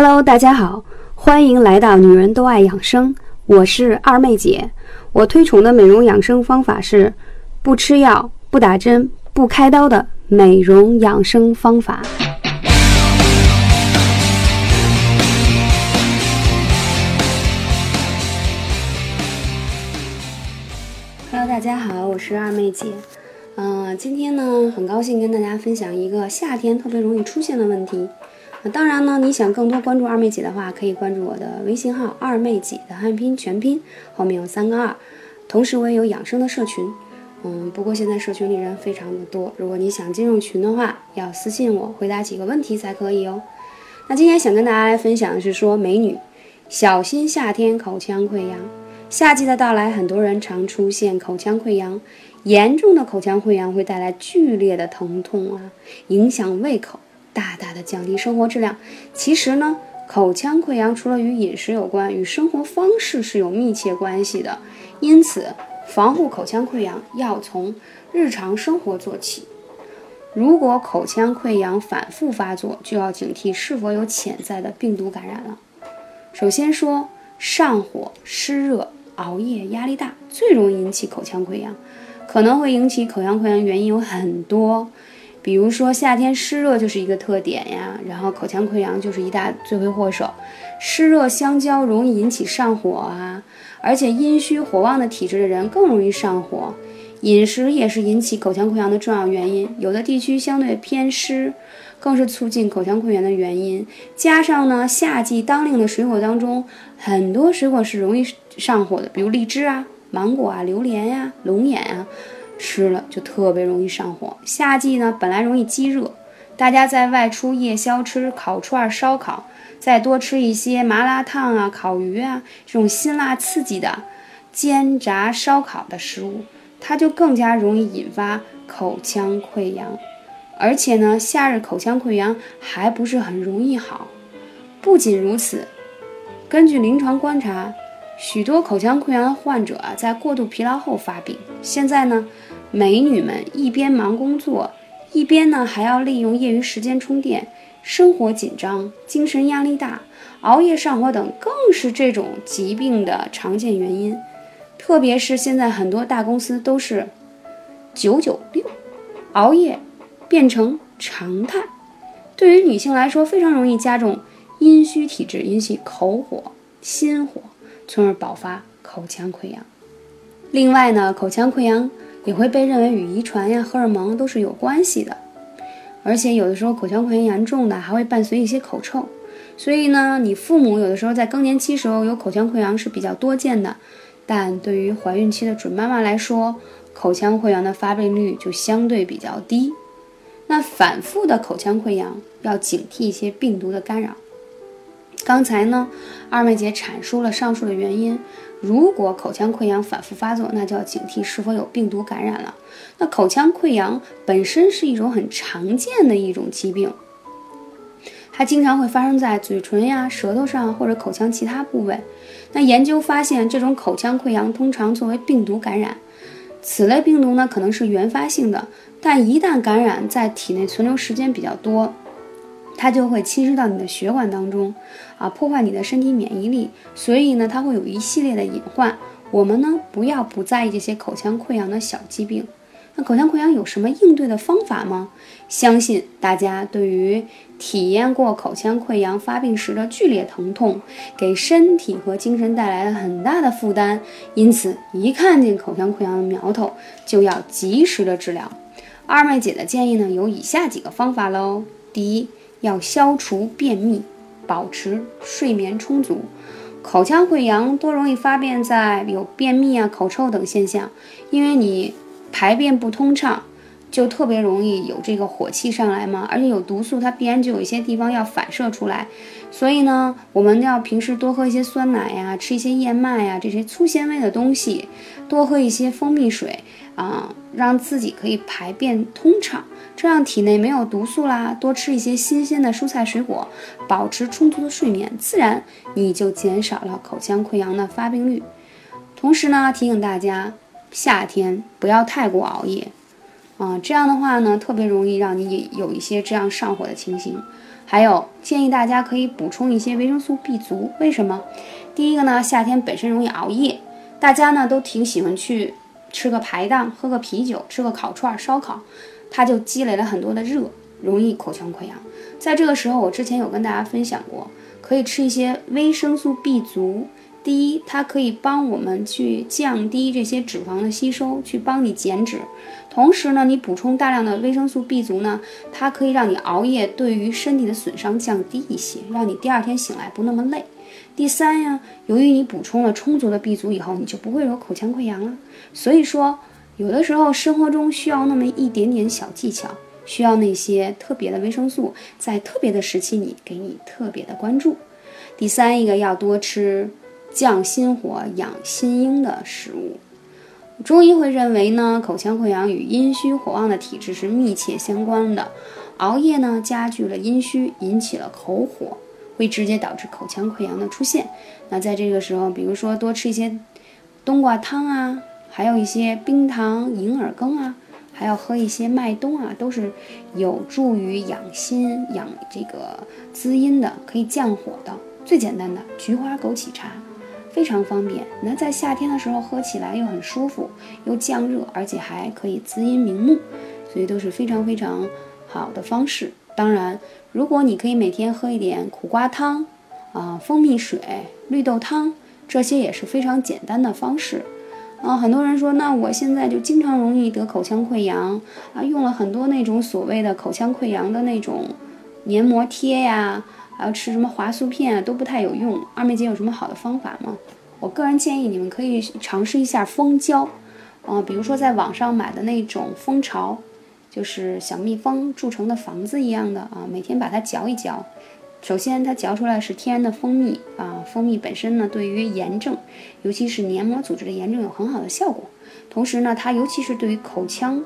Hello，大家好，欢迎来到女人都爱养生，我是二妹姐。我推崇的美容养生方法是不吃药、不打针、不开刀的美容养生方法。Hello，大家好，我是二妹姐。嗯、今天呢，很高兴跟大家分享一个夏天特别容易出现的问题。那当然呢，你想更多关注二妹姐的话，可以关注我的微信号“二妹姐”的汉拼全拼，后面有三个二。同时，我也有养生的社群。嗯，不过现在社群里人非常的多，如果你想进入群的话，要私信我回答几个问题才可以哦。那今天想跟大家来分享的是说，美女小心夏天口腔溃疡。夏季的到来，很多人常出现口腔溃疡，严重的口腔溃疡会带来剧烈的疼痛啊，影响胃口，大大的降低生活质量。其实呢，口腔溃疡除了与饮食有关，与生活方式是有密切关系的。因此，防护口腔溃疡要从日常生活做起。如果口腔溃疡反复发作，就要警惕是否有潜在的病毒感染了。首先说，上火、湿热、熬夜、压力大最容易引起口腔溃疡。可能会引起口腔溃疡原因有很多，比如说夏天湿热就是一个特点呀，然后口腔溃疡就是一大罪魁祸首。湿热相交容易引起上火啊，而且阴虚火旺的体质的人更容易上火。饮食也是引起口腔溃疡的重要原因，有的地区相对偏湿，更是促进口腔溃疡的原因。加上呢，夏季当令的水果当中，很多水果是容易上火的，比如荔枝啊、芒果啊、榴莲呀、龙眼啊，吃了就特别容易上火。夏季呢，本来容易积热，大家在外出夜宵吃烤串、烧烤，再多吃一些麻辣烫啊、烤鱼啊这种辛辣刺激的煎炸烧烤的食物。它就更加容易引发口腔溃疡，而且呢，夏日口腔溃疡还不是很容易好。不仅如此，根据临床观察，许多口腔溃疡患者啊，在过度疲劳后发病。现在呢，美女们一边忙工作，一边呢还要利用业余时间充电，生活紧张，精神压力大，熬夜上火等，更是这种疾病的常见原因。特别是现在很多大公司都是九九六，熬夜变成常态，对于女性来说非常容易加重阴虚体质，引起口火、心火，从而爆发口腔溃疡。另外呢，口腔溃疡也会被认为与遗传呀、荷尔蒙都是有关系的，而且有的时候口腔溃疡严重的还会伴随一些口臭，所以呢，你父母有的时候在更年期时候有口腔溃疡是比较多见的。但对于怀孕期的准妈妈来说，口腔溃疡的发病率就相对比较低。那反复的口腔溃疡要警惕一些病毒的干扰。刚才呢，二妹姐阐述了上述的原因。如果口腔溃疡反复发作，那就要警惕是否有病毒感染了。那口腔溃疡本身是一种很常见的一种疾病。它经常会发生在嘴唇呀、舌头上或者口腔其他部位。那研究发现，这种口腔溃疡通常作为病毒感染。此类病毒呢，可能是原发性的，但一旦感染，在体内存留时间比较多，它就会侵蚀到你的血管当中，啊，破坏你的身体免疫力。所以呢，它会有一系列的隐患。我们呢，不要不在意这些口腔溃疡的小疾病。那口腔溃疡有什么应对的方法吗？相信大家对于体验过口腔溃疡发病时的剧烈疼痛，给身体和精神带来了很大的负担，因此一看见口腔溃疡的苗头，就要及时的治疗。二妹姐的建议呢，有以下几个方法喽。第一，要消除便秘，保持睡眠充足。口腔溃疡多容易发病在有便秘啊、口臭等现象，因为你。排便不通畅，就特别容易有这个火气上来嘛，而且有毒素，它必然就有一些地方要反射出来。所以呢，我们要平时多喝一些酸奶呀，吃一些燕麦呀这些粗纤维的东西，多喝一些蜂蜜水啊，让自己可以排便通畅，这样体内没有毒素啦。多吃一些新鲜的蔬菜水果，保持充足的睡眠，自然你就减少了口腔溃疡的发病率。同时呢，提醒大家。夏天不要太过熬夜，啊，这样的话呢，特别容易让你有一些这样上火的情形。还有建议大家可以补充一些维生素 B 族，为什么？第一个呢，夏天本身容易熬夜，大家呢都挺喜欢去吃个排档，喝个啤酒，吃个烤串、烧烤，它就积累了很多的热，容易口腔溃疡。在这个时候，我之前有跟大家分享过，可以吃一些维生素 B 族。第一，它可以帮我们去降低这些脂肪的吸收，去帮你减脂。同时呢，你补充大量的维生素 B 族呢，它可以让你熬夜对于身体的损伤降低一些，让你第二天醒来不那么累。第三呀，由于你补充了充足的 B 族以后，你就不会有口腔溃疡了。所以说，有的时候生活中需要那么一点点小技巧，需要那些特别的维生素，在特别的时期里给你特别的关注。第三一个要多吃。降心火、养心阴的食物，中医会认为呢，口腔溃疡与阴虚火旺的体质是密切相关的。熬夜呢，加剧了阴虚，引起了口火，会直接导致口腔溃疡的出现。那在这个时候，比如说多吃一些冬瓜汤啊，还有一些冰糖银耳羹啊，还要喝一些麦冬啊，都是有助于养心、养这个滋阴的，可以降火的。最简单的菊花枸杞茶。非常方便，那在夏天的时候喝起来又很舒服，又降热，而且还可以滋阴明目，所以都是非常非常好的方式。当然，如果你可以每天喝一点苦瓜汤，啊，蜂蜜水、绿豆汤，这些也是非常简单的方式。啊，很多人说，那我现在就经常容易得口腔溃疡，啊，用了很多那种所谓的口腔溃疡的那种黏膜贴呀。还要吃什么华素片啊，都不太有用。二妹姐有什么好的方法吗？我个人建议你们可以尝试一下蜂胶，啊，比如说在网上买的那种蜂巢，就是小蜜蜂筑成的房子一样的啊，每天把它嚼一嚼。首先，它嚼出来是天然的蜂蜜啊，蜂蜜本身呢，对于炎症，尤其是黏膜组织的炎症有很好的效果。同时呢，它尤其是对于口腔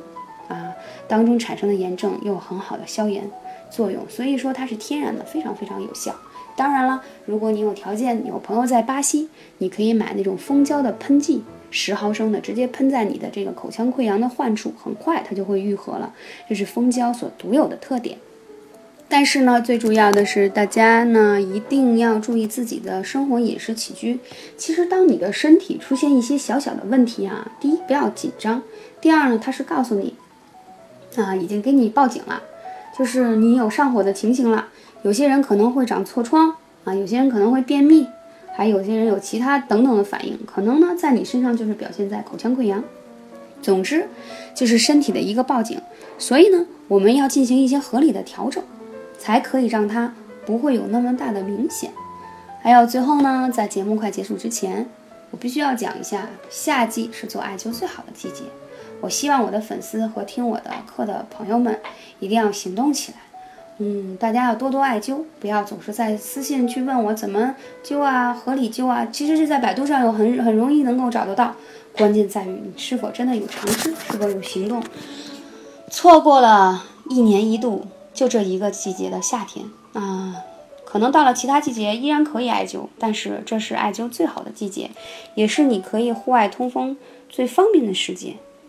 啊当中产生的炎症，又有很好的消炎。作用，所以说它是天然的，非常非常有效。当然了，如果你有条件，有朋友在巴西，你可以买那种蜂胶的喷剂，十毫升的，直接喷在你的这个口腔溃疡的患处，很快它就会愈合了。这是蜂胶所独有的特点。但是呢，最主要的是大家呢一定要注意自己的生活饮食起居。其实，当你的身体出现一些小小的问题啊，第一不要紧张，第二呢，它是告诉你啊，已经给你报警了。就是你有上火的情形了，有些人可能会长痤疮啊，有些人可能会便秘，还有些人有其他等等的反应，可能呢在你身上就是表现在口腔溃疡。总之，就是身体的一个报警，所以呢，我们要进行一些合理的调整，才可以让它不会有那么大的明显。还有最后呢，在节目快结束之前，我必须要讲一下，夏季是做艾灸最好的季节。我希望我的粉丝和听我的课的朋友们一定要行动起来，嗯，大家要多多艾灸，不要总是在私信去问我怎么灸啊，合理灸啊。其实是在百度上有很很容易能够找得到，关键在于你是否真的有尝试，是否有行动。错过了一年一度就这一个季节的夏天啊，可能到了其他季节依然可以艾灸，但是这是艾灸最好的季节，也是你可以户外通风最方便的时节。